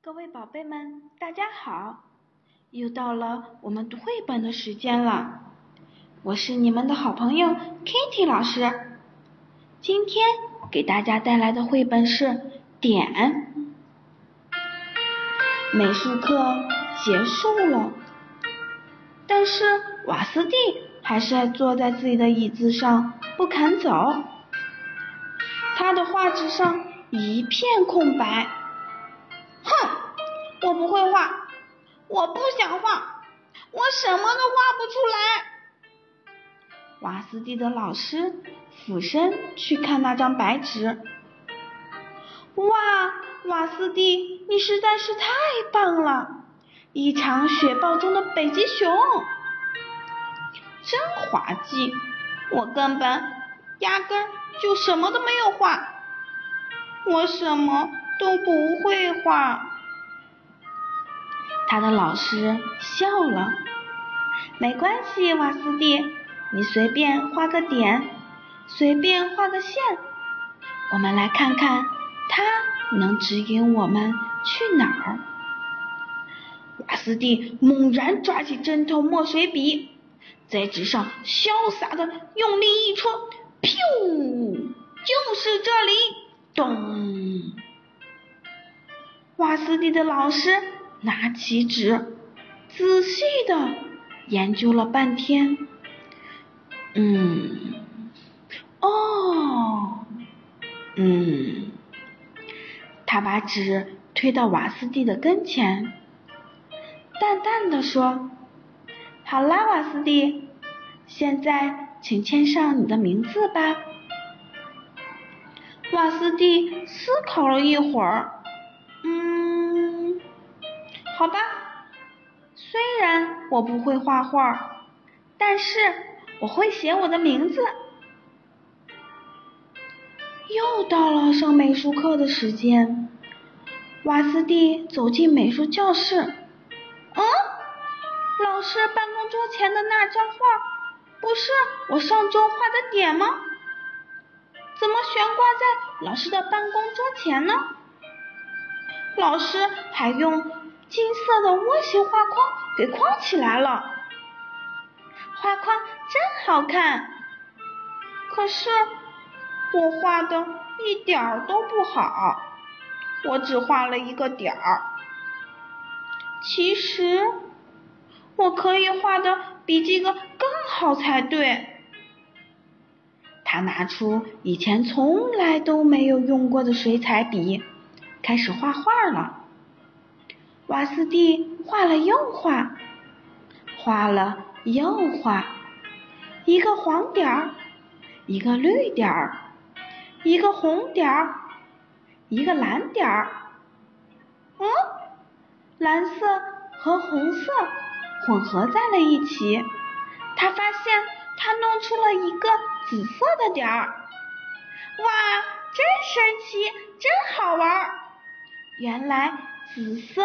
各位宝贝们，大家好！又到了我们读绘本的时间了，我是你们的好朋友 Kitty 老师。今天给大家带来的绘本是《点》。美术课结束了，但是瓦斯蒂还是坐在自己的椅子上不肯走。他的画纸上一片空白。我不会画，我不想画，我什么都画不出来。瓦斯蒂的老师俯身去看那张白纸。哇，瓦斯蒂，你实在是太棒了！一场雪暴中的北极熊，真滑稽！我根本压根就什么都没有画，我什么都不会画。他的老师笑了，没关系，瓦斯蒂，你随便画个点，随便画个线，我们来看看它能指引我们去哪儿。瓦斯蒂猛然抓起针头墨水笔，在纸上潇洒的用力一戳，噗，就是这里，咚！瓦斯蒂的老师。拿起纸，仔细的研究了半天。嗯，哦，嗯，他把纸推到瓦斯蒂的跟前，淡淡的说：“好啦，瓦斯蒂，现在请签上你的名字吧。”瓦斯蒂思考了一会儿。嗯好吧，虽然我不会画画，但是我会写我的名字。又到了上美术课的时间，瓦斯蒂走进美术教室。嗯，老师办公桌前的那张画，不是我上周画的点吗？怎么悬挂在老师的办公桌前呢？老师还用。金色的窝形画框给框起来了，画框真好看。可是我画的一点儿都不好，我只画了一个点儿。其实我可以画的比这个更好才对。他拿出以前从来都没有用过的水彩笔，开始画画了。瓦斯蒂画了又画，画了又画，一个黄点儿，一个绿点儿，一个红点儿，一个蓝点儿。嗯，蓝色和红色混合在了一起，他发现他弄出了一个紫色的点儿。哇，真神奇，真好玩！原来紫色。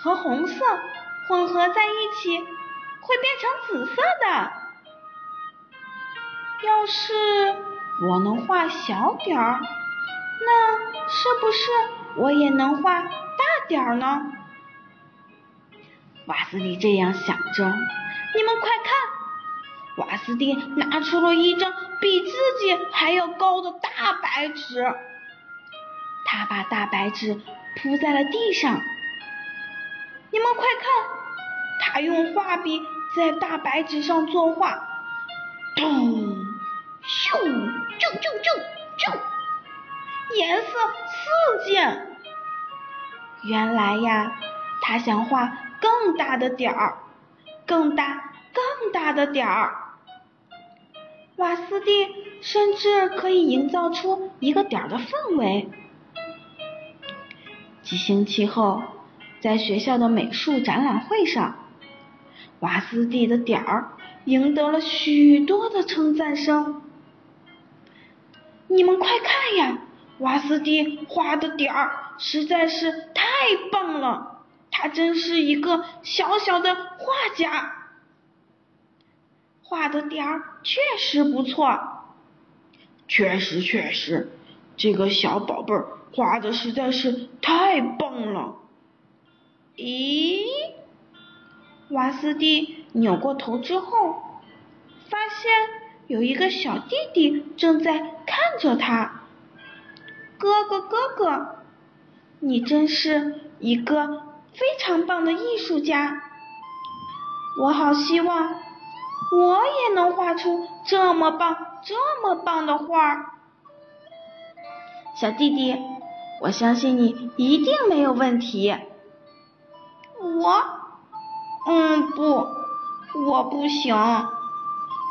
和红色混合在一起会变成紫色的。要是我能画小点儿，那是不是我也能画大点儿呢？瓦斯蒂这样想着。你们快看，瓦斯蒂拿出了一张比自己还要高的大白纸，他把大白纸铺在了地上。你们快看，他用画笔在大白纸上作画，咚，咻，啾啾啾啾，颜色四溅。原来呀，他想画更大的点儿，更大更大的点儿。瓦斯蒂甚至可以营造出一个点儿的氛围。几星期后。在学校的美术展览会上，瓦斯蒂的点儿赢得了许多的称赞声。你们快看呀，瓦斯蒂画的点儿实在是太棒了，他真是一个小小的画家。画的点儿确实不错，确实确实，这个小宝贝儿画的实在是太棒了。咦？瓦斯蒂扭过头之后，发现有一个小弟弟正在看着他。哥哥，哥哥，你真是一个非常棒的艺术家。我好希望我也能画出这么棒、这么棒的画。小弟弟，我相信你一定没有问题。我，嗯，不，我不行，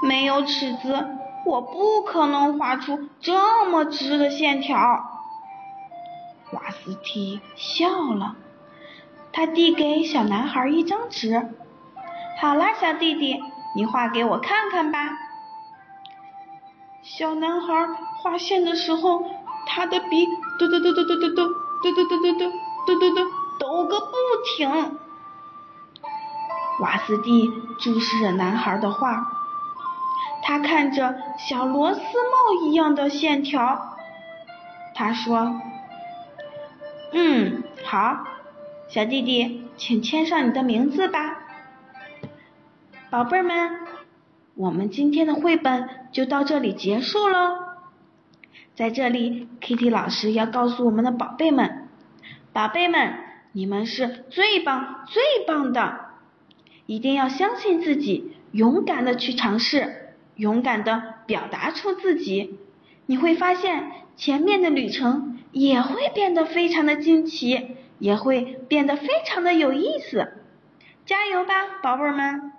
没有尺子，我不可能画出这么直的线条。瓦斯蒂笑了，他递给小男孩一张纸。好啦，小弟弟，你画给我看看吧。小男孩画线的时候，他的笔嘟嘟嘟嘟嘟嘟嘟嘟嘟嘟嘟嘟嘟嘟嘟个不停。瓦斯蒂注视着男孩的画，他看着小螺丝帽一样的线条，他说。嗯，好，小弟弟，请签上你的名字吧。宝贝们，我们今天的绘本就到这里结束喽。在这里，Kitty 老师要告诉我们的宝贝们，宝贝们，你们是最棒最棒的，一定要相信自己，勇敢的去尝试，勇敢的表达出自己，你会发现前面的旅程。也会变得非常的惊奇，也会变得非常的有意思，加油吧，宝贝儿们！